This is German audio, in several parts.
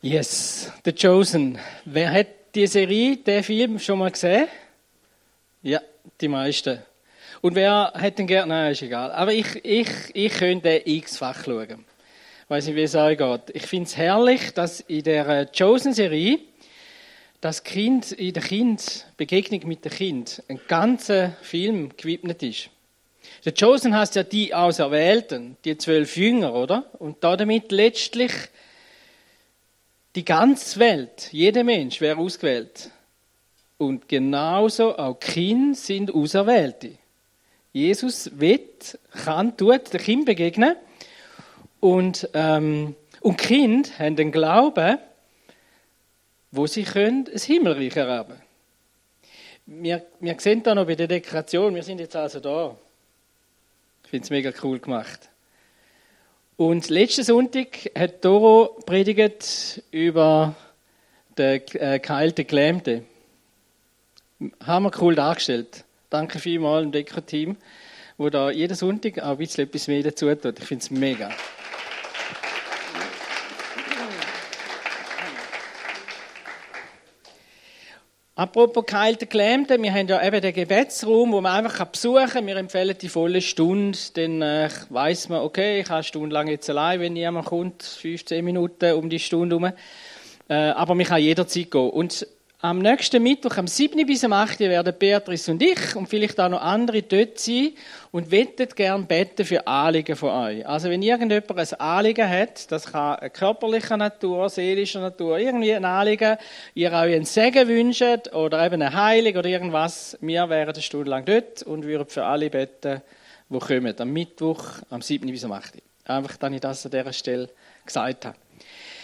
Yes, The Chosen. Wer hat die Serie, den Film schon mal gesehen? Ja, die meisten. Und wer hat den gerne? Nein, ist egal. Aber ich, ich, ich könnte x-fach schauen. Ich weiß nicht, wie es euch geht. Ich finde es herrlich, dass in der Chosen-Serie das Kind, in der Kind, Begegnung mit dem Kind, ein ganzer Film gewidmet ist. Der Chosen heißt ja die Auserwählten, die zwölf Jünger, oder? Und damit letztlich die ganze Welt, jeder Mensch wäre ausgewählt. Und genauso auch Kinder sind Auserwählte. Jesus wird, kann, tut der Kind begegnen. Und, ähm, und Kind haben den Glauben, wo sie können das Himmelreich erleben. Wir, wir sehen da noch bei der Dekoration, wir sind jetzt also da. Ich finde es mega cool gemacht. Und letzten Sonntag hat Doro predigt über den äh, geheilten Gelähmten. Haben wir cool dargestellt. Danke vielmals dem Deko-Team, wo da jeden Sonntag auch ein bisschen etwas mehr dazu tut. Ich finde es mega. Apropos geheilte Gelähmte, wir haben ja eben den Gebetsraum, wo man einfach besuchen kann. Wir empfehlen die volle Stunde, dann äh, weiß man, okay, ich habe eine Stunde lang jetzt allein, wenn jemand kommt, 15 Minuten um die Stunde herum. Äh, aber man kann jederzeit gehen. Und am nächsten Mittwoch, am 7. bis am 8. werden Beatrice und ich und vielleicht auch noch andere dort sein und wettet gern beten für Anliegen von euch. Also wenn irgendjemand ein Anliegen hat, das kann eine körperliche Natur, seelische Natur, irgendwie ein Anliegen, ihr euch einen Segen wünscht oder eben eine Heilung oder irgendwas, wir wären eine Stunde lang dort und würden für alle beten, die kommen. Am Mittwoch, am 7. bis am 8. Einfach, dass ich das an dieser Stelle gesagt habe.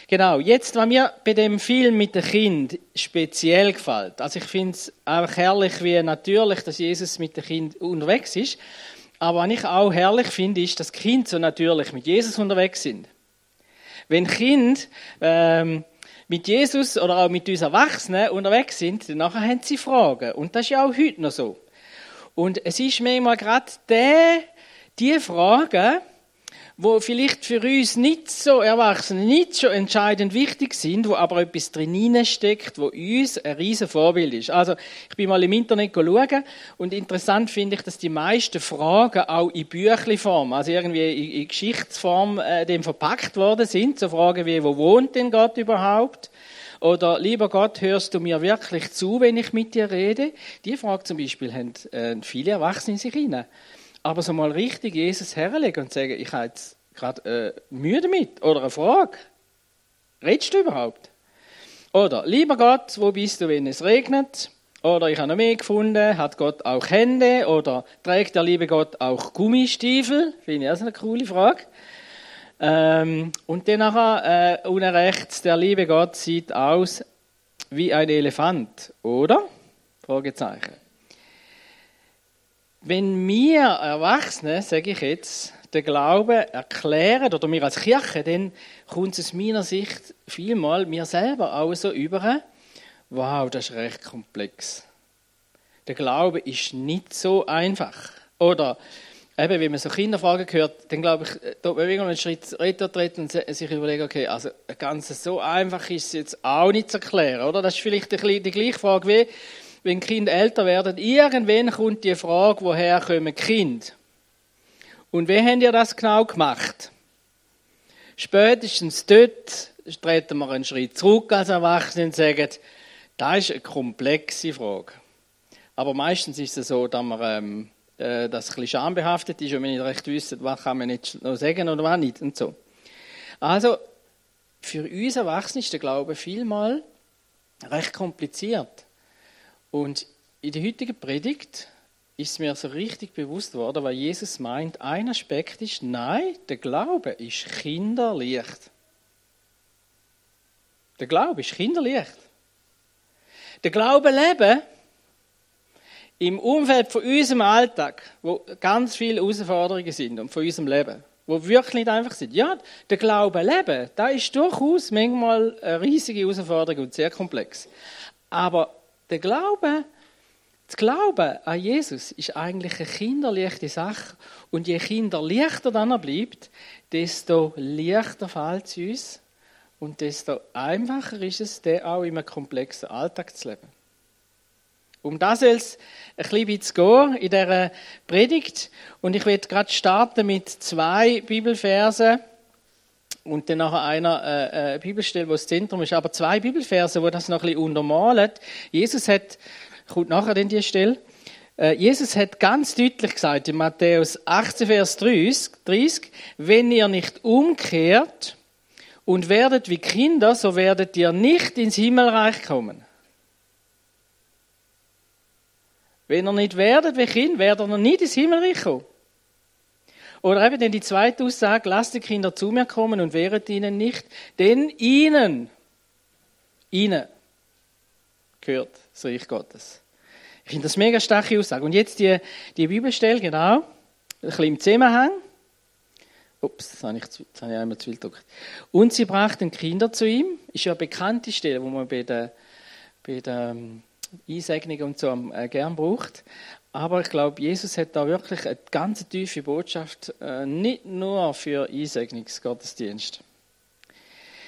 Genau, jetzt, was mir bei dem Film mit dem Kind speziell gefällt, also ich finde es einfach herrlich, wie natürlich, dass Jesus mit dem Kind unterwegs ist, aber was ich auch herrlich finde, ist, dass Kinder so natürlich mit Jesus unterwegs sind. Wenn Kinder ähm, mit Jesus oder auch mit uns Erwachsenen unterwegs sind, dann haben sie Fragen. Und das ist ja auch heute noch so. Und es ist manchmal gerade die, die Fragen, wo vielleicht für uns nicht so Erwachsene nicht so entscheidend wichtig sind, wo aber etwas drin steckt, wo uns ein riesen Vorbild ist. Also ich bin mal im Internet schauen und interessant finde ich, dass die meisten Fragen auch in Büchleform, also irgendwie in, Geschichtsform, äh, dem verpackt worden sind. So Fragen wie, wo wohnt denn Gott überhaupt? Oder, lieber Gott, hörst du mir wirklich zu, wenn ich mit dir rede? Die Frage zum Beispiel haben äh, viele Erwachsene sich hinein. Aber so mal richtig Jesus herlegen und sagen, ich habe jetzt gerade äh, Mühe damit oder eine Frage. Redest du überhaupt? Oder, lieber Gott, wo bist du, wenn es regnet? Oder ich habe noch mehr gefunden, hat Gott auch Hände? Oder trägt der liebe Gott auch Gummistiefel? Finde ich auch eine coole Frage. Ähm, und dann nachher, äh, unten rechts, der liebe Gott sieht aus wie ein Elefant, oder? Fragezeichen. Wenn wir Erwachsene, sage ich jetzt, den Glauben erklären, oder wir als Kirche, dann kommt es aus meiner Sicht vielmal mir selber auch so über, wow, das ist recht komplex. Der Glaube ist nicht so einfach. Oder eben, wenn man so Kinderfragen hört, dann glaube ich, da man irgendwann einen Schritt weiter treten und sich überlegen, okay, also ganz so einfach ist es jetzt auch nicht zu erklären, oder? Das ist vielleicht die gleiche Frage wie, wenn Kinder älter werden, irgendwann kommt die Frage, woher kommen Kinder? Und wie habt ihr das genau gemacht? Spätestens dort treten wir einen Schritt zurück als Erwachsene und sagen, das ist eine komplexe Frage. Aber meistens ist es so, dass man ähm, äh, das ein bisschen schambehaftet ist und wir nicht recht wissen, was kann man nicht noch sagen oder was nicht und so. Also, für uns Erwachsene ist der Glaube vielmal recht kompliziert. Und in der heutigen Predigt ist mir so richtig bewusst worden, weil Jesus meint, ein Aspekt ist, nein, der Glaube ist kinderleicht. Der Glaube ist kinderleicht. Der Glaube leben im Umfeld von unserem Alltag, wo ganz viele Herausforderungen sind und von unserem Leben, wo wirklich nicht einfach sind. Ja, der Glaube leben, da ist durchaus manchmal eine riesige Herausforderung und sehr komplex. Aber der Glaube, das Glauben an Jesus ist eigentlich eine kinderleichte Sache. Und je kinderleichter dann er bleibt, desto leichter fällt es uns und desto einfacher ist es, den auch in einem komplexen Alltag zu leben. Um das soll es ein bisschen zu gehen in dieser Predigt. Und ich werde gerade starten mit zwei Bibelversen und dann nachher einer äh, äh, Bibelstelle, wo das Zentrum ist. Aber zwei Bibelverse, wo das noch ein bisschen untermalen. Jesus hat, kommt nachher in die Stelle, äh, Jesus hat ganz deutlich gesagt in Matthäus 18, Vers 30, wenn ihr nicht umkehrt und werdet wie Kinder, so werdet ihr nicht ins Himmelreich kommen. Wenn ihr nicht werdet wie Kind, werdet ihr nicht ins Himmelreich kommen. Oder eben dann die zweite Aussage, lasst die Kinder zu mir kommen und wehret ihnen nicht, denn ihnen, ihnen gehört das Reich Gottes. Ich finde das mega starke Aussage. Und jetzt die, die Bibelstelle, genau, ein bisschen im Zusammenhang. Ups, das habe ich, das habe ich einmal zu viel gedrückt. Und sie brachten Kinder zu ihm. Ist ja eine bekannte Stelle, wo man bei der, bei der ähm, Einsegnung und so äh, gern braucht. Aber ich glaube, Jesus hat da wirklich eine ganz tiefe Botschaft, äh, nicht nur für Einsegnungsgottesdienst.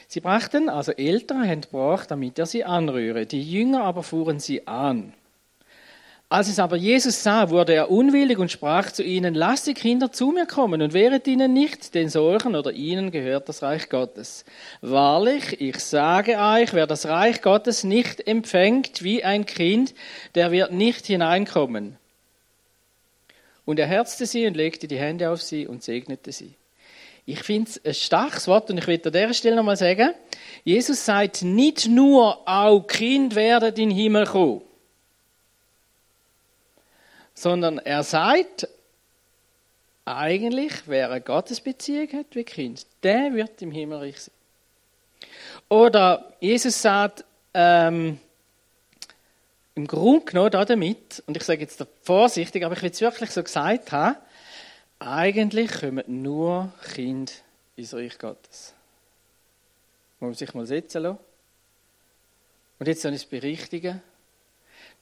Sie brachten, also Eltern haben gebracht, damit er sie anrühre. Die Jünger aber fuhren sie an. Als es aber Jesus sah, wurde er unwillig und sprach zu ihnen, lasst die Kinder zu mir kommen und wehret ihnen nicht, denn solchen oder ihnen gehört das Reich Gottes. Wahrlich, ich sage euch, wer das Reich Gottes nicht empfängt wie ein Kind, der wird nicht hineinkommen. Und er herzte sie und legte die Hände auf sie und segnete sie. Ich finde es ein starkes Wort und ich will an dieser Stelle nochmal sagen, Jesus sagt nicht nur, auch Kind werden in den Himmel kommen, sondern er sagt, eigentlich, wer eine Gottesbeziehung hat wie Kind, der wird im Himmelreich sein. Oder Jesus sagt, ähm, im Grunde genommen damit, und ich sage jetzt vorsichtig, aber ich will es wirklich so gesagt haben, eigentlich kommen nur Kinder ins Reich Gottes. Muss man sich mal setzen lassen. Und jetzt soll ich es berichtigen.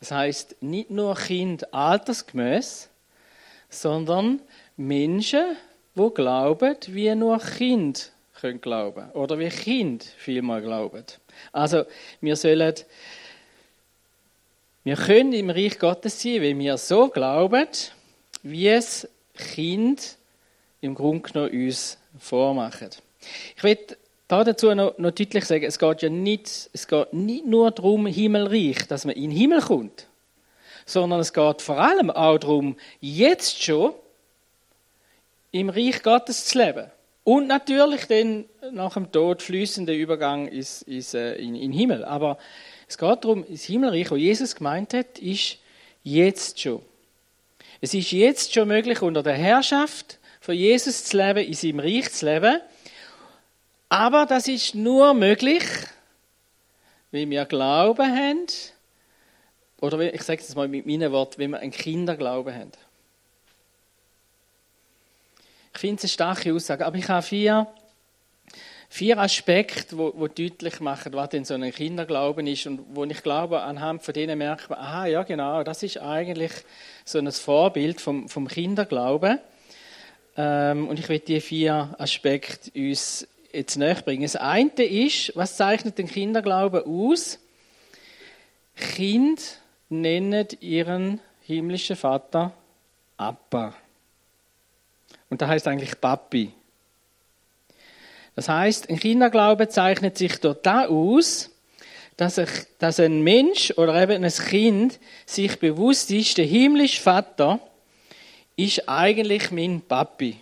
Das heißt nicht nur Kind altersgemäß, sondern Menschen, wo glauben, wie nur Kind können glauben oder wie Kind vielmal glauben. Also wir sollen wir können im Reich Gottes sein, wenn wir so glauben, wie es Kind im Grunde genommen uns vormachen. Ich will da dazu noch, noch deutlich sagen, es geht ja nicht, es geht nicht nur darum, Himmelreich, dass man in den Himmel kommt, sondern es geht vor allem auch darum, jetzt schon im Reich Gottes zu leben. Und natürlich dann nach dem Tod fließender Übergang ins, ins, äh, in, in den Himmel. Aber es geht darum, das Himmelreich, was Jesus gemeint hat, ist jetzt schon. Es ist jetzt schon möglich, unter der Herrschaft von Jesus zu leben, in seinem Reich zu leben. Aber das ist nur möglich, wenn wir Glauben haben, oder ich sage es mal mit meinen Worten, wenn wir einen Kinderglauben haben. Ich finde es eine starke Aussage, aber ich habe vier vier Aspekte, wo, wo deutlich machen, was denn so ein Kinderglauben ist und wo ich glaube, anhand von denen merkt man, aha, ja genau, das ist eigentlich so ein Vorbild vom, vom Kinderglauben. Ähm, und ich will die vier Aspekte uns jetzt näher bringen. Das eine ist, was zeichnet den Kinderglauben aus? Kind nennen ihren himmlischen Vater Appa. Und da heißt eigentlich Papi. Das heißt, ein Kinderglaube zeichnet sich dort aus, dass, ich, dass ein Mensch oder eben ein Kind sich bewusst ist, der himmlische Vater ist eigentlich mein Papi.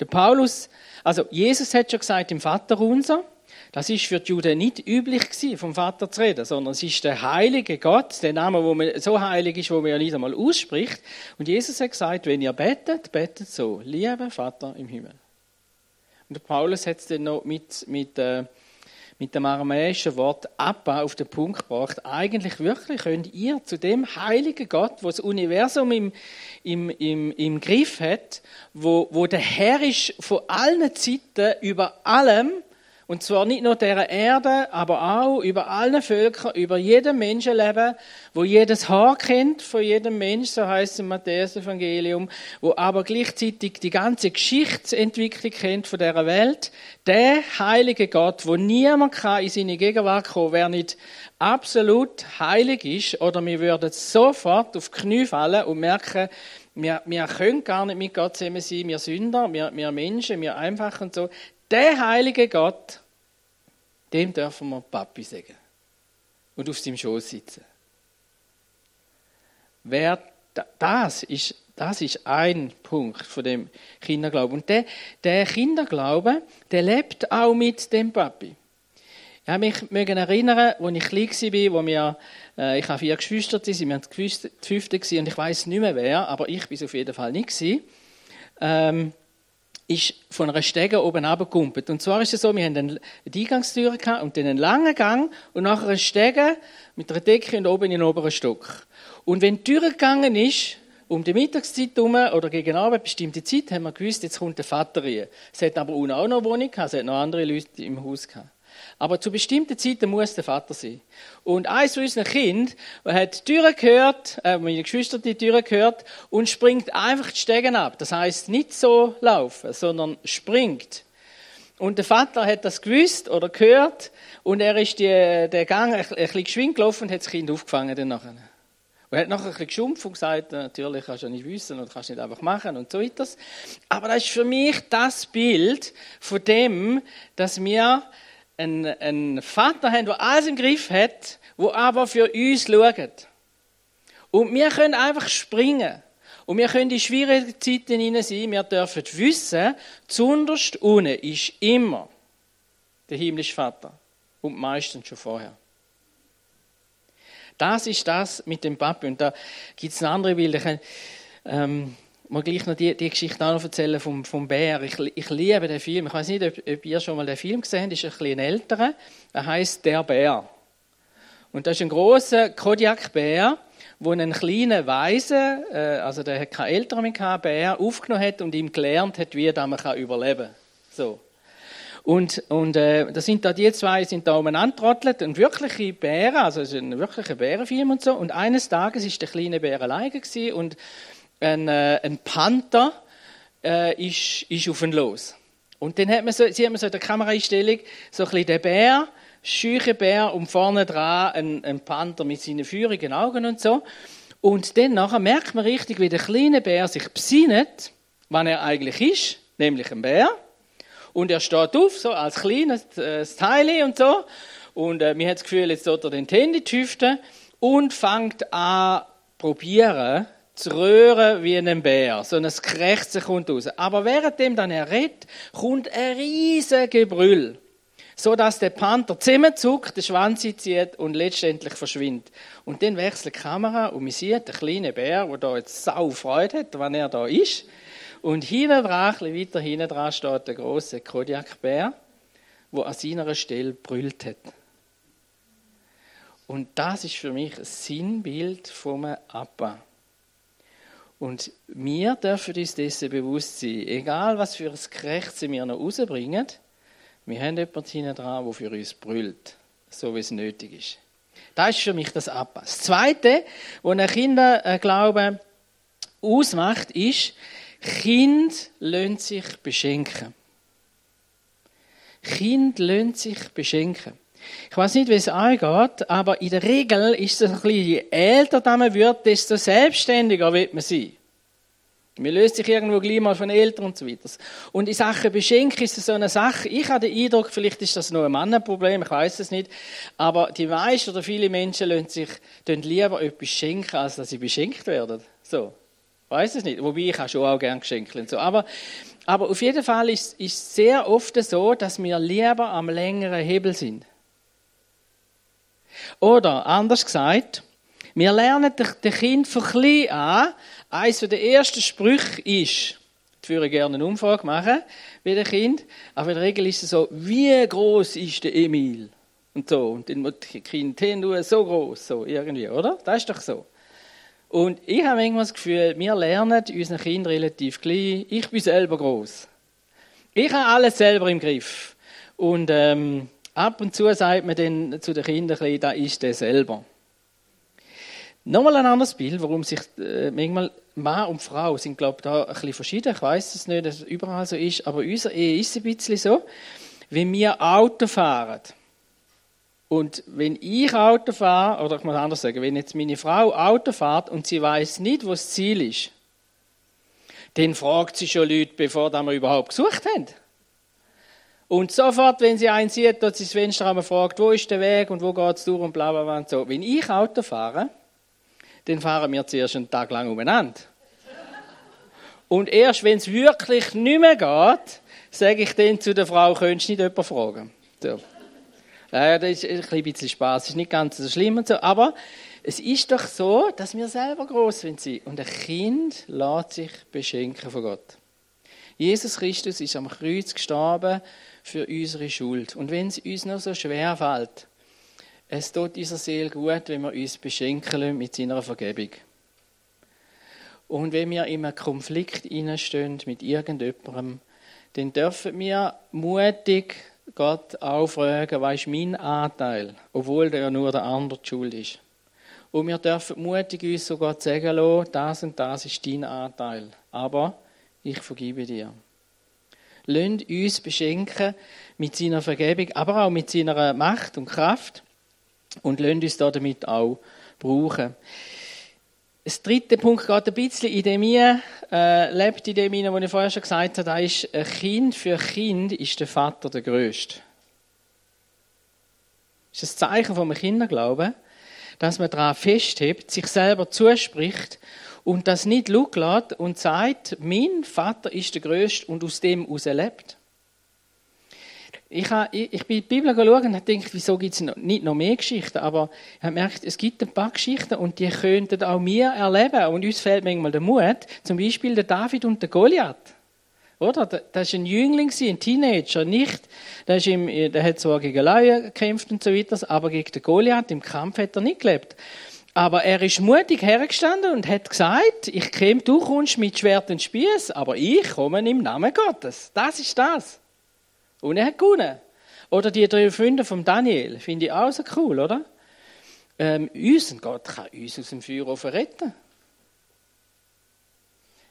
Der Paulus, also Jesus hat schon gesagt im Vater unser, das ist für die Juden nicht üblich gewesen, vom Vater zu reden, sondern es ist der heilige Gott, der Name, wo man so heilig ist, wo man ja nicht einmal ausspricht. Und Jesus hat gesagt, wenn ihr betet, betet so, lieber Vater im Himmel. Und Paulus hat es dann noch mit, mit, äh, mit dem aramäischen Wort Abba auf den Punkt gebracht. Eigentlich wirklich könnt ihr zu dem heiligen Gott, wo das Universum im, im, im, im Griff hat, wo, wo der Herr ist von allen Zeiten über allem Und zwar nicht nur der Erde, aber auch über alle Völker, über jedem Menschenleben, wo jedes Haar kennt von jedem Mensch, so heißt es im Matthäus-Evangelium, wo aber gleichzeitig die ganze Geschichtsentwicklung kennt von der Welt. Der heilige Gott, wo niemand kann in seine Gegenwart kommen, wer nicht absolut heilig ist, oder wir würden sofort auf die Knie fallen und merken, wir, wir können gar nicht mit Gott zusammen sein, wir Sünder, wir, wir Menschen, wir einfach und so. Der heilige Gott, dem dürfen wir Papi sagen. Und auf seinem Schoß sitzen. Wer, das ist, das ist ein Punkt von dem Kinderglauben. Und der, der Kinderglaube, der lebt auch mit dem Papi. Ich habe mich erinnern, als ich klein war, wo wir, äh, ich habe vier Geschwister, sie waren die fünfte und ich weiß nicht mehr wer, aber ich bin auf jeden Fall nicht Ähm, ist von einer Stege oben runtergekumpelt. Und zwar ist es so, wir haben eine Eingangstür und dann einen langen Gang und nachher eine Stege mit einer Decke und oben in den oberen Stock. Und wenn die Tür gegangen ist, um die Mittagszeit herum oder gegen Abend, bestimmte Zeit, haben wir gewusst, jetzt kommt der Vater rein. Es hat aber auch noch eine Wohnung gehabt, es hat noch andere Leute im Haus gehabt. Aber zu bestimmten Zeiten muss der Vater sein. Und eins von unseren Kind hat die Türe gehört, äh, meine Geschwister die Türe gehört und springt einfach die Stegen ab. Das heißt nicht so laufen, sondern springt. Und der Vater hat das gewusst oder gehört und er ist die, der Gang ein, ein bisschen geschwind gelaufen und hat das Kind aufgefangen dann nachher. Und er hat nachher ein bisschen geschumpft und gesagt, natürlich kannst du nicht wissen und kannst nicht einfach machen und so weiter. Aber das ist für mich das Bild von dem, dass wir einen, einen Vater haben, der alles im Griff hat, wo aber für uns schaut. Und wir können einfach springen. Und wir können in schwierige Zeiten hinein sein. Wir dürfen wissen, zunderst unten ist immer der himmlische Vater. Und meistens schon vorher. Das ist das mit dem Papi. Und da gibt es ein andere Bild. Ich, ähm, mal gleich noch die, die Geschichte auch noch erzählen vom, vom Bär. Ich, ich liebe den Film. Ich weiß nicht, ob, ob, ihr schon mal den Film gesehen habt. Ist ein bisschen älterer. Er heißt Der Bär. Und das ist ein großer Kodiak-Bär, wo einen kleinen Weisen, äh, also der hat keine Eltern mehr gehabt, Bär, aufgenommen hat und ihm gelernt hat, wie man kann überleben. So. Und, und äh, da sind da die zwei sind da umeinander und wirkliche Bären, also es ist ein wirklicher Bärenfilm und so. Und eines Tages ist der kleine Bär alleine und ein, äh, ein Panther äh, ist, ist auf ihn los. Und dann hat man so, sieht man so in der Kameraeinstellung so ein bisschen den Bär, scheuchen Bär und vorne dran ein, ein Panther mit seinen feurigen Augen und so. Und dann nachher merkt man richtig, wie der kleine Bär sich besinnt, wann er eigentlich ist, nämlich ein Bär. Und er steht auf, so als kleines äh, Teil und so. Und äh, mir hat das Gefühl, jetzt dort er den Handy hüften und fängt an probieren, zu röhren wie ein Bär. So ein Krächzen kommt raus. Aber währenddem dann er redet, kommt ein riesiges Gebrüll. So dass der Panther zusammenzuckt, den Schwanz zieht und letztendlich verschwindet. Und dann wechselt die Kamera und man sieht den kleinen Bär, der da jetzt sau Freude hat, wenn er da ist. Und hinten dran, weiter hinten dran steht der große Kodiakbär, der an seiner Stelle brüllt hat. Und das ist für mich ein Sinnbild vom Appa. Und wir dürfen uns dessen bewusst sein, egal was für ein Krächzen wir noch rausbringen, wir haben jemanden hinten dran, der für uns brüllt, so wie es nötig ist. Das ist für mich das Abba. Das Zweite, was ein Kinderglaube ausmacht, ist, Kind lohnt sich beschenken. Kind lohnt sich beschenken. Ich weiß nicht, wie es angeht, aber in der Regel ist es ein bisschen, je älter man wird, desto selbstständiger wird man sein. Man löst sich irgendwo gleich mal von Eltern und so weiter. Und in Sachen Beschenken ist es so eine Sache. Ich habe den Eindruck, vielleicht ist das nur ein Mannenproblem, ich weiß es nicht. Aber die meisten oder viele Menschen lassen sich lieber etwas schenken, als dass sie beschenkt werden. So. Weiß es nicht. Wobei ich auch schon auch gern Geschenke und so. Aber, aber auf jeden Fall ist es sehr oft so, dass wir lieber am längeren Hebel sind. Oder anders gesagt, wir lernen den Kind von klein an. Eines der ersten Sprüche ist, ich würde gerne eine Umfrage machen bei den Kind, aber in der Regel ist es so, wie groß ist der Emil? Und so. Und dann muss das Kind nur so groß, so irgendwie, oder? Das ist doch so. Und ich habe irgendwann das Gefühl, wir lernen unseren Kindern relativ klein. Ich bin selber groß. Ich habe alles selber im Griff. Und ähm, ab und zu sagt man dann zu den Kindern, da ist der selber. Nochmal ein anderes Bild, warum sich äh, manchmal Mann und Frau sind, glaube ich, da ein bisschen verschieden. Ich weiß es nicht, dass es überall so ist, aber unser Ehe ist ein bisschen so. Wenn wir Auto fahren, und wenn ich Auto fahre, oder ich muss anders sagen, wenn jetzt meine Frau Auto fährt und sie weiß nicht, wo das Ziel ist, dann fragt sie schon Leute, bevor wir überhaupt gesucht haben. Und sofort, wenn sie einen sieht, dort sie das Fenster haben, fragt, wo ist der Weg und wo geht es durch und bla bla bla und so. Wenn ich Auto fahre, dann fahren wir zuerst einen Tag lang umeinander. Und erst wenn es wirklich nicht mehr geht, sage ich dann zu der Frau, könntest du nicht jemanden fragen? So. Ja, das ist ein bisschen Spaß, ist nicht ganz so schlimm und so, aber es ist doch so, dass wir selber groß sind. Und ein Kind lässt sich beschenken von Gott. Jesus Christus ist am Kreuz gestorben für unsere Schuld. Und wenn es uns noch so schwer fällt, es tut unserer Seele gut, wenn wir uns beschenken mit seiner Vergebung. Und wenn wir in einen Konflikt stehen mit irgendjemandem, dann dürfen wir mutig Gott auch fragen, was ist mein Anteil, obwohl der ja nur der andere die Schuld ist. Und wir dürfen mutig uns so Gott sagen lassen, das und das ist dein Anteil. Aber ich vergebe dir. Lasst uns beschenken mit seiner Vergebung, aber auch mit seiner Macht und Kraft und lasst uns damit auch brauchen. Das dritte Punkt geht ein bisschen in dem mir, äh, lebt in dem hinein, was ich vorher schon gesagt habe, da ist ein Kind für Kind ist der Vater der Größte. Das ist ein Zeichen vom Kinderglauben, dass man daran festhebt, sich selber zuspricht und das nicht lässt und sagt, mein Vater ist der Größte und aus dem heraus lebt. Ich, habe, ich, ich bin in die Bibel geschaut und habe gedacht, wieso gibt es nicht noch mehr Geschichten? Aber ich habe gemerkt, es gibt ein paar Geschichten und die könnten auch wir erleben. Und uns fehlt manchmal der Mut. Zum Beispiel der David und der Goliath. Oder? Das war ein Jüngling, ein Teenager, nicht. Der, ist im, der hat zwar gegen Laien gekämpft und so weiter, aber gegen den Goliath im Kampf hat er nicht gelebt. Aber er ist mutig hergestanden und hat gesagt, ich käme, du kommst mit Schwert und Spieß, aber ich komme im Namen Gottes. Das ist das. Und er hat gewonnen. Oder die drei Freunde von Daniel, finde ich auch so cool, oder? Ähm, unser Gott kann uns aus dem Feuer retten.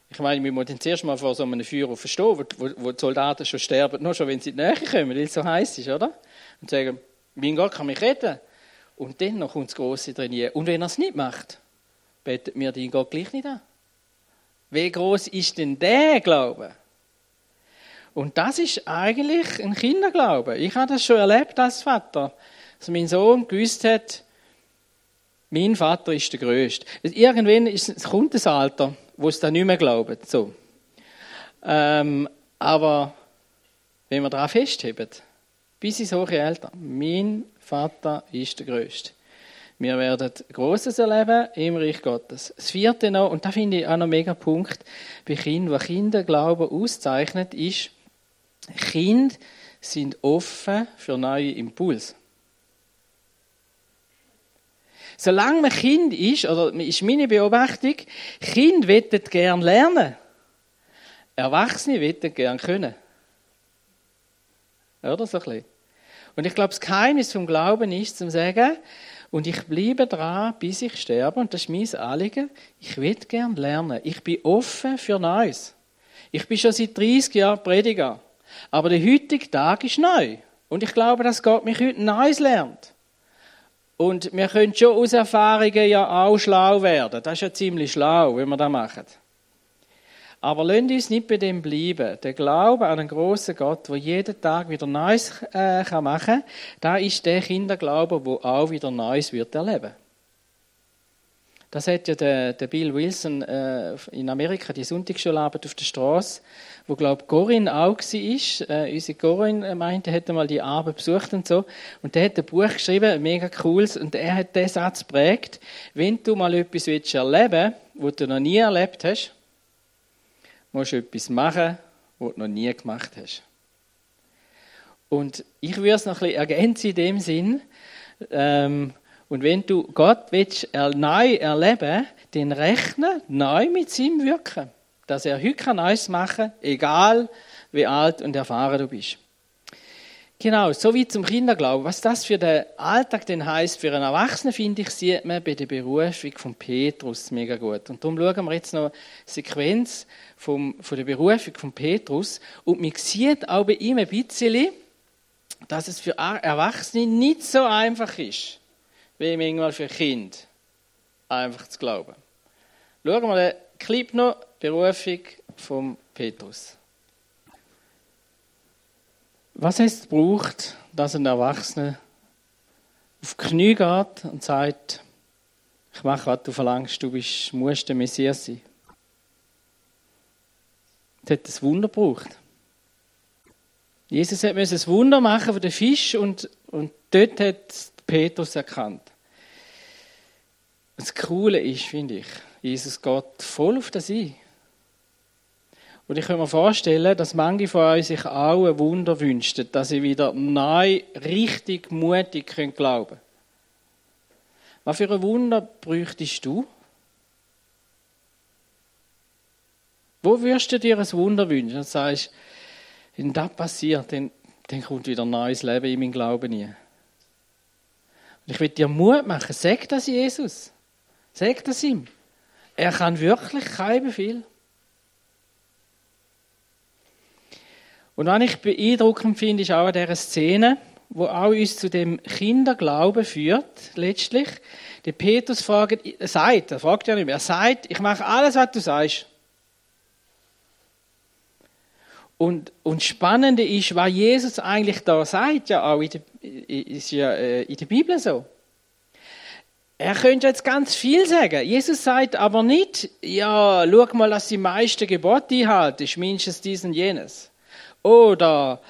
Ich meine, wir müssen zuerst mal vor so einem Feuer verstehen, wo, wo, die Soldaten schon sterben, nur schon wenn sie in die Nähe kommen, weil es so heiß ist, oder? Und sagen, mein Gott kann mich retten. Und dann noch kommt das Grosse trainieren. Und wenn er es nicht macht, betet mir dein Gott gleich nicht an. Wie groß ist denn der Glaube? Und das ist eigentlich ein Kinderglaube. Ich habe das schon erlebt als Vater, dass mein Sohn gewusst hat, mein Vater ist der Größte. Irgendwann ist, kommt das Alter, wo es dann nicht mehr glauben. So. Ähm, aber wenn wir daran festheben, bis ins hohe Alter, mein Vater ist der Größte. Wir werden Großes erleben im Reich Gottes. Das vierte noch, und da finde ich auch noch einen mega Punkt bei Kindern, was Kinderglauben auszeichnet, ist, Kinder sind offen für neue Impulse. Solange man Kind ist, oder ist meine Beobachtung, Kind wollen gern lernen. Erwachsene wollen gern können. Oder so ein bisschen. Und ich glaube, das Geheimnis vom Glauben ist, zum sagen, und ich bleibe dran, bis ich sterbe, und das ist mein Anliegen, ich will gern lernen. Ich bin offen für Neues. Ich bin schon seit 30 Jahren Prediger. Aber der heutige Tag ist neu. Und ich glaube, dass Gott mich heute Neues lernt. Und wir können schon aus Erfahrungen ja auch schlau werden. Das ist ja ziemlich schlau, wenn wir das machen. Aber lasst uns nicht bei dem bleiben. Der Glaube an einen großen Gott, der jeden Tag wieder Neues äh, machen kann, da ist der Kinderglaube, der auch wieder Neues wird erleben. Das hat ja der, der Bill Wilson äh, in Amerika, die Sonntagsschularbeit auf der Straße, wo, glaube Corinne auch war. Äh, unsere Corinne äh, meinte, er hätte mal die Arbeit besucht und so. Und der hat ein Buch geschrieben, mega cooles, und er hat den Satz geprägt, wenn du mal etwas erleben willst, was du noch nie erlebt hast, musst etwas machen, was du noch nie gemacht hast. Und ich würde es noch ein bisschen ergänzen in dem Sinn, ähm, und wenn du Gott willst, neu erleben dann rechne neu mit seinem Wirken dass er heute Neues machen kann, egal wie alt und erfahren du bist. Genau, so wie zum Kinderglauben. Was das für den Alltag denn heisst, für einen Erwachsenen, finde ich, sieht man bei der Berufung von Petrus mega gut. Und darum schauen wir jetzt noch eine Sequenz vom, von der Berufung von Petrus. Und man sieht auch bei ihm ein bisschen, dass es für Erwachsene nicht so einfach ist, wie manchmal für Kinder einfach zu glauben. Schauen wir den Clip noch, Berufung von Petrus. Was es braucht, dass ein Erwachsener auf die Knie geht und sagt, ich mache, was du verlangst, du bist, musst der Messias sein. Es hat ein Wunder gebraucht. Jesus hat ein Wunder machen von den Fisch und, und dort hat Petrus erkannt. Das Coole ist, finde ich, Jesus geht voll auf das ein. Und ich kann mir vorstellen, dass manche von euch sich auch ein Wunder wünschen, dass sie wieder neu richtig mutig können glauben Was für ein Wunder bräuchtest du? Wo würdest du dir ein Wunder wünschen? Und sagst, wenn das passiert, dann, dann kommt wieder ein neues Leben in meinen Glauben hinein. Und ich will dir Mut machen. Sag das Jesus. Sag das ihm. Er kann wirklich kein Befehl. Und was ich beeindruckend finde, ist auch an dieser Szene, wo auch uns zu dem Kinderglauben führt, letztlich. Der Petrus fragt, er sagt, er fragt ja nicht mehr, er sagt, ich mache alles, was du sagst. Und, und Spannende ist, was Jesus eigentlich da sagt, ja auch in der, ist ja äh, in der Bibel so. Er könnte jetzt ganz viel sagen. Jesus sagt aber nicht, ja, schau mal, dass die meisten Gebote einhalten, mindestens dies und jenes. Oder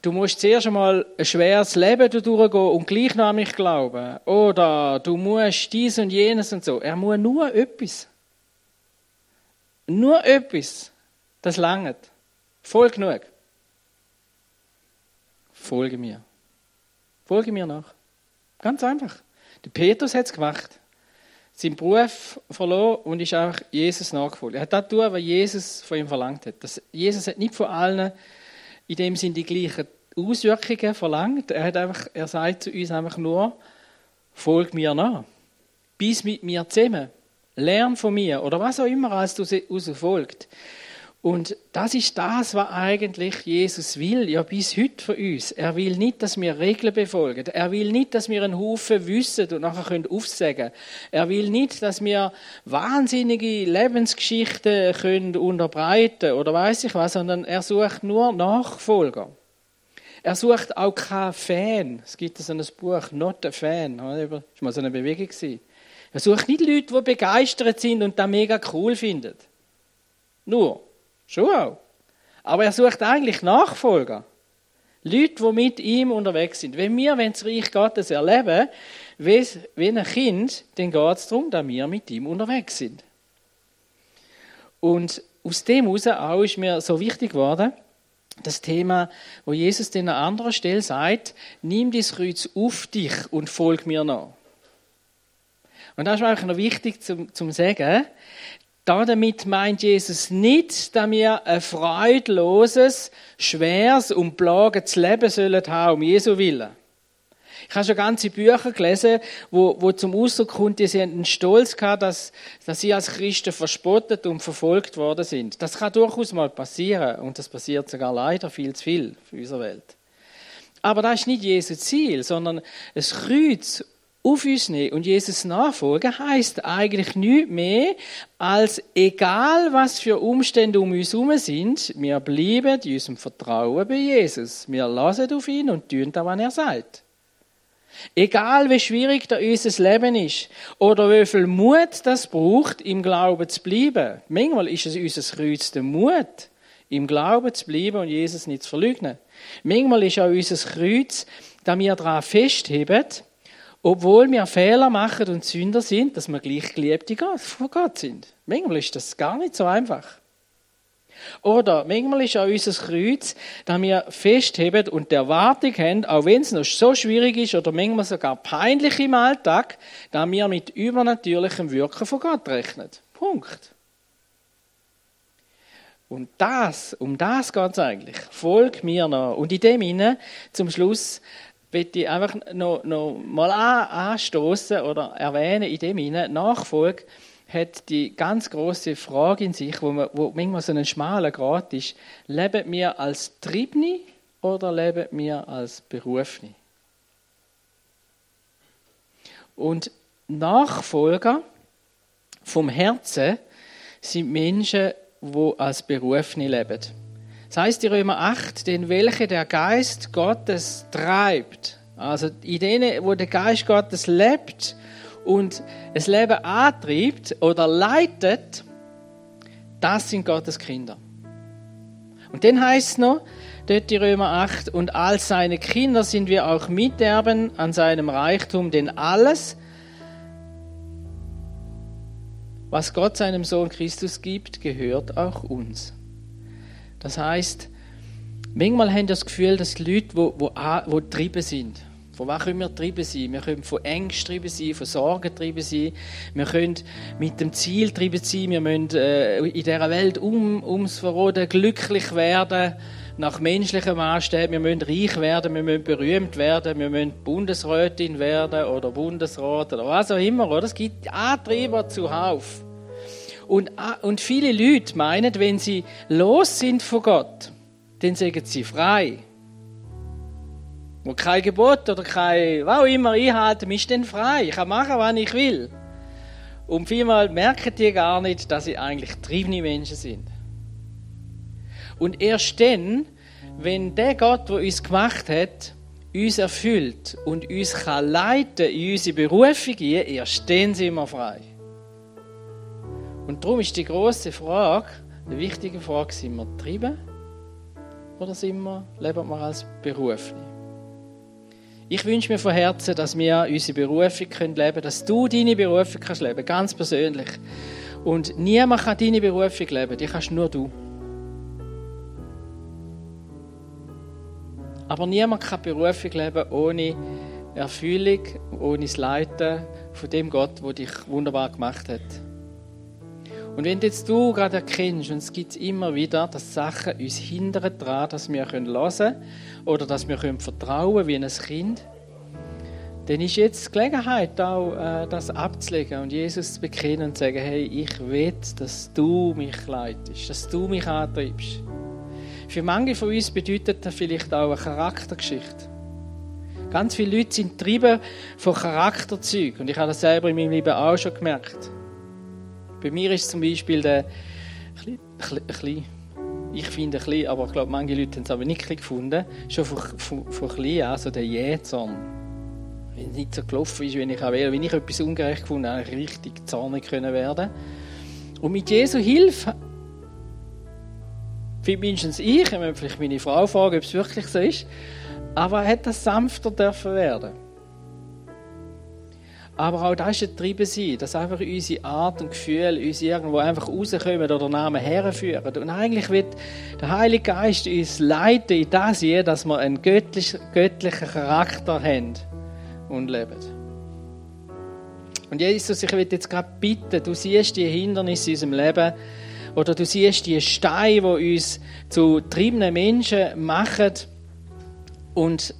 du musst zuerst einmal ein schweres Leben durchgehen und gleich noch an mich glauben. Oder du musst dies und jenes und so. Er muss nur etwas. Nur etwas. Das langt. Voll genug. Folge mir. Folge mir nach. Ganz einfach. Der Petrus hat es gemacht. Seinen Beruf verloren und ist einfach Jesus nachgefolgt. Er hat das tun, was Jesus von ihm verlangt hat. Das, Jesus hat nicht von allen in dem sind die gleichen Auswirkungen verlangt. Er, hat einfach, er sagt zu uns einfach nur, folg mir nach. Bis mit mir zusammen. Lern von mir. Oder was auch immer, als du raus folgt. Und das ist das, was eigentlich Jesus will, ja bis heute von uns. Er will nicht, dass wir Regeln befolgen. Er will nicht, dass wir einen Haufen wissen und nachher können aufsagen. Er will nicht, dass wir wahnsinnige Lebensgeschichten können unterbreiten oder weiß ich was, sondern er sucht nur Nachfolger. Er sucht auch keinen Fan. Es gibt so ein Buch, Not a Fan. Das war mal so eine Bewegung. Er sucht nicht Leute, die begeistert sind und das mega cool finden. Nur. Schon auch. Aber er sucht eigentlich Nachfolger. Leute, die mit ihm unterwegs sind. Wenn wir wenn das Reich Gottes erleben, wie ein Kind, dann geht es darum, dass wir mit ihm unterwegs sind. Und aus dem heraus auch ist mir so wichtig geworden, das Thema, wo Jesus an einer anderen Stelle sagt, nimm das Kreuz auf dich und folg mir nach. Und das ist mir eigentlich noch wichtig zum, zum sagen, damit meint Jesus nicht, dass wir ein freudloses, schweres und plagendes Leben sollen haben, um Jesu Willen. Ich habe schon ganze Bücher gelesen, wo, wo zum Ausdruck kommt, die sind einen Stolz gehabt, dass, dass sie als Christen verspottet und verfolgt worden sind. Das kann durchaus mal passieren und das passiert sogar leider viel zu viel für unsere Welt. Aber das ist nicht Jesu Ziel, sondern das Kreuz auf uns nehmen und Jesus nachfolgen, heißt eigentlich nichts mehr, als egal was für Umstände um uns herum sind, wir bleiben in unserem Vertrauen bei Jesus. Wir lassen auf ihn und tun das, was er sagt. Egal wie schwierig da unser Leben ist oder wie viel Mut das braucht, im Glauben zu bleiben. Manchmal ist es unser Kreuz der Mut, im Glauben zu bleiben und Jesus nicht zu verleugnen. Manchmal ist auch unser Kreuz, da wir daran festheben, obwohl wir Fehler machen und Sünder sind, dass wir gleich Geliebte von Gott sind. Manchmal ist das gar nicht so einfach. Oder manchmal ist auch unser Kreuz, dass wir festheben und der Erwartung haben, auch wenn es noch so schwierig ist oder manchmal sogar peinlich im Alltag, dass wir mit übernatürlichem Wirken von Gott rechnen. Punkt. Und das, um das geht es eigentlich. Folg mir noch. Und in dem Sinne, zum Schluss, möchte ich einfach noch, noch mal anstoßen oder erwähnen, in dem Sinne, Nachfolge hat die ganz große Frage in sich, wo, man, wo manchmal so ein schmaler Grad ist, leben wir als Triebni oder leben wir als Berufni? Und Nachfolger vom Herzen sind Menschen, die als Berufene leben. Das heißt in Römer 8, den welche der Geist Gottes treibt. Also in denen, wo der Geist Gottes lebt und das Leben antreibt oder leitet, das sind Gottes Kinder. Und dann heißt es noch, dort in Römer 8, und als seine Kinder sind wir auch Miterben an seinem Reichtum, denn alles, was Gott seinem Sohn Christus gibt, gehört auch uns. Das heißt, manchmal haben wir das Gefühl, dass die Leute, die, die, die getrieben sind, von was können wir getrieben sein? Wir können von Ängsten getrieben sein, von Sorgen getrieben sein. Wir können mit dem Ziel getrieben sein. Wir müssen äh, in dieser Welt um, ums Verroden glücklich werden, nach menschlichem Maßstab. Wir müssen reich werden, wir müssen berühmt werden, wir müssen Bundesrätin werden oder Bundesrat oder was auch immer. Oder? Es gibt Antreiber zuhauf. Und, und viele Leute meinen, wenn sie los sind von Gott, dann sagen sie frei. Und kein Gebot oder kein, was auch immer einhalten, ist dann frei. Ich kann machen, was ich will. Und vielmal merken die gar nicht, dass sie eigentlich triebende Menschen sind. Und erst dann, wenn der Gott, der uns gemacht hat, uns erfüllt und uns kann leiten in unsere Berufung, erst dann sind wir frei. Und darum ist die große Frage, die wichtige Frage, sind wir getrieben oder sind wir, leben wir als Berufene? Ich wünsche mir von Herzen, dass wir unsere Berufung leben können, dass du deine Berufung kannst leben, ganz persönlich. Und niemand kann deine Berufung leben, die kannst nur du. Aber niemand kann Berufung leben ohne Erfüllung, ohne das Leiten von dem Gott, der dich wunderbar gemacht hat. Und wenn jetzt du gerade erkennst, und es gibt immer wieder, dass Sachen uns hindern daran, dass wir hören können oder dass wir vertrauen können wie ein Kind, dann ist jetzt die Gelegenheit, auch äh, das abzulegen und Jesus zu bekennen und zu sagen, hey, ich will, dass du mich leitest, dass du mich antreibst. Für manche von uns bedeutet das vielleicht auch eine Charaktergeschichte. Ganz viele Leute sind getrieben von Charakterzügen und ich habe das selber in meinem Leben auch schon gemerkt. Bei mir ist zum Beispiel der, ein bisschen, ich finde ein bisschen, aber ich glaube, manche Leute haben es aber nicht gefunden, schon von, von, von klein an, so der Jähzorn. Wenn es nicht so gelaufen ist, wie ich auch wenn ich etwas ungerecht gefunden habe, richtig zornig können werden. Und mit Jesu Hilfe, mindestens ich, ich vielleicht meine Frau fragen, ob es wirklich so ist, aber hat das sanfter dürfen werden. Aber auch das ist ein Treiben sein, dass einfach unsere Art und Gefühl uns irgendwo einfach rauskommen oder Namen herführen. Und eigentlich wird der Heilige Geist uns leiten in das hier, dass wir einen göttlichen, göttlichen Charakter haben und leben. Und Jesus, ich will jetzt gerade bitten, du siehst die Hindernisse in unserem Leben oder du siehst die Steine, die uns zu triebenden Menschen machen und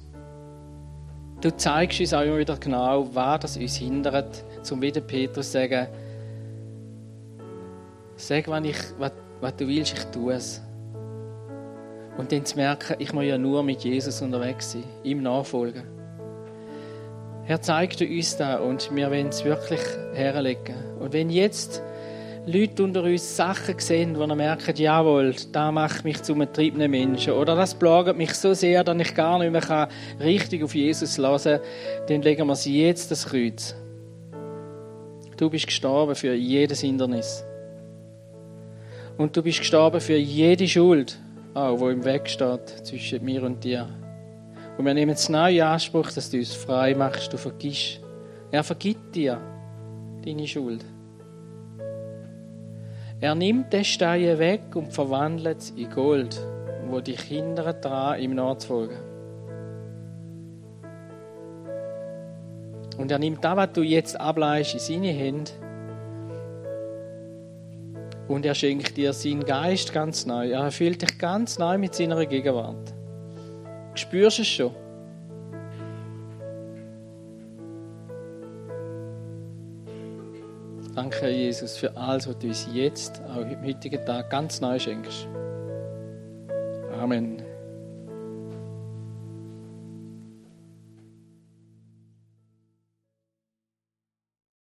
du zeigst uns auch immer wieder genau, was das uns hindert, zum wieder Petrus zu sagen, sag, was, ich, was, was du willst, ich tue es. Und dann zu merken, ich muss ja nur mit Jesus unterwegs sein, ihm nachfolgen. Herr, zeig du uns da und wir wollen es wirklich herlegen. Und wenn jetzt Leute unter uns Sachen sehen, wo sie merken, jawohl, da macht mich zum getriebenen Menschen oder das plagt mich so sehr, dass ich gar nicht mehr richtig auf Jesus lassen kann, dann legen wir sie jetzt das Kreuz. Du bist gestorben für jedes Hindernis. Und du bist gestorben für jede Schuld, auch wo im Weg steht zwischen mir und dir. Und wir nehmen jetzt neu in Anspruch, dass du uns frei machst, du vergisst. Er vergibt dir deine Schuld. Er nimmt den Stein weg und verwandelt es in Gold, wo die Kinder daran ihm nachzufolgen. Und er nimmt das, was du jetzt ableist, in seine Hände Und er schenkt dir seinen Geist ganz neu. Er erfüllt dich ganz neu mit seiner Gegenwart. Spürst du es schon? Danke, Jesus, für alles, was du uns jetzt, auch im heutigen Tag, ganz neu schenkst. Amen.